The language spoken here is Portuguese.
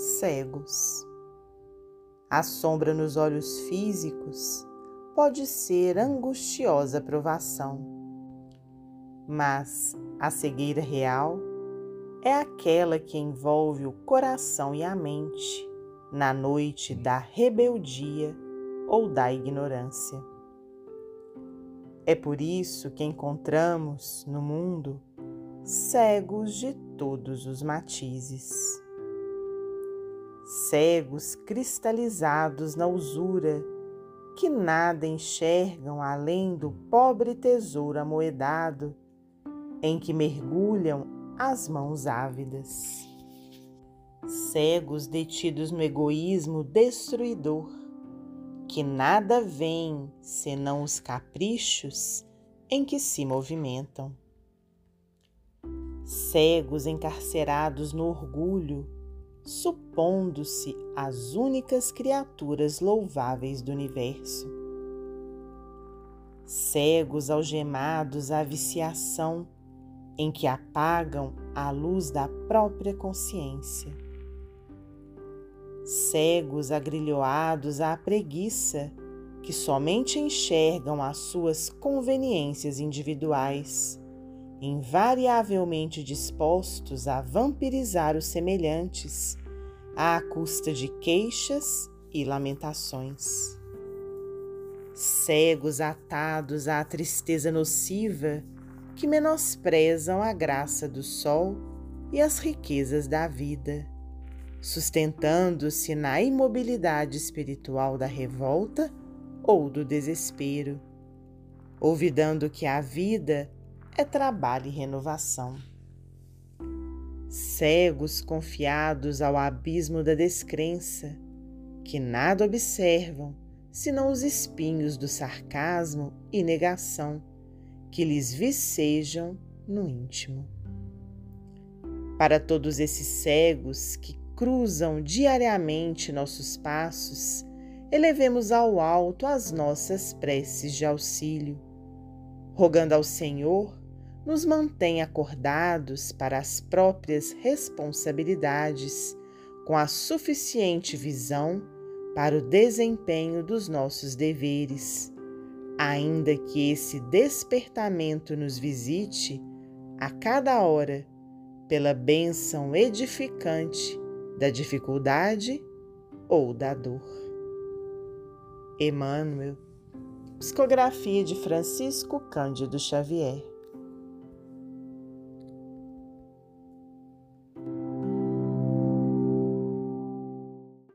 cegos. A sombra nos olhos físicos pode ser angustiosa provação, mas a cegueira real é aquela que envolve o coração e a mente na noite da rebeldia ou da ignorância. É por isso que encontramos no mundo cegos de todos os matizes cegos cristalizados na usura, que nada enxergam além do pobre tesouro amoedado em que mergulham as mãos ávidas. Cegos detidos no egoísmo destruidor, que nada veem senão os caprichos em que se movimentam. Cegos encarcerados no orgulho, supondo-se as únicas criaturas louváveis do universo. Cegos algemados à viciação em que apagam a luz da própria consciência. Cegos agrilhoados à preguiça que somente enxergam as suas conveniências individuais invariavelmente dispostos a vampirizar os semelhantes, à custa de queixas e lamentações. Cegos atados à tristeza nociva que menosprezam a graça do sol e as riquezas da vida, sustentando-se na imobilidade espiritual da revolta ou do desespero, olvidando que a vida é trabalho e renovação. Cegos confiados ao abismo da descrença, que nada observam senão os espinhos do sarcasmo e negação que lhes vicejam no íntimo. Para todos esses cegos que cruzam diariamente nossos passos, elevemos ao alto as nossas preces de auxílio, rogando ao Senhor nos mantém acordados para as próprias responsabilidades, com a suficiente visão para o desempenho dos nossos deveres, ainda que esse despertamento nos visite a cada hora pela bênção edificante da dificuldade ou da dor. Emmanuel, Psicografia de Francisco Cândido Xavier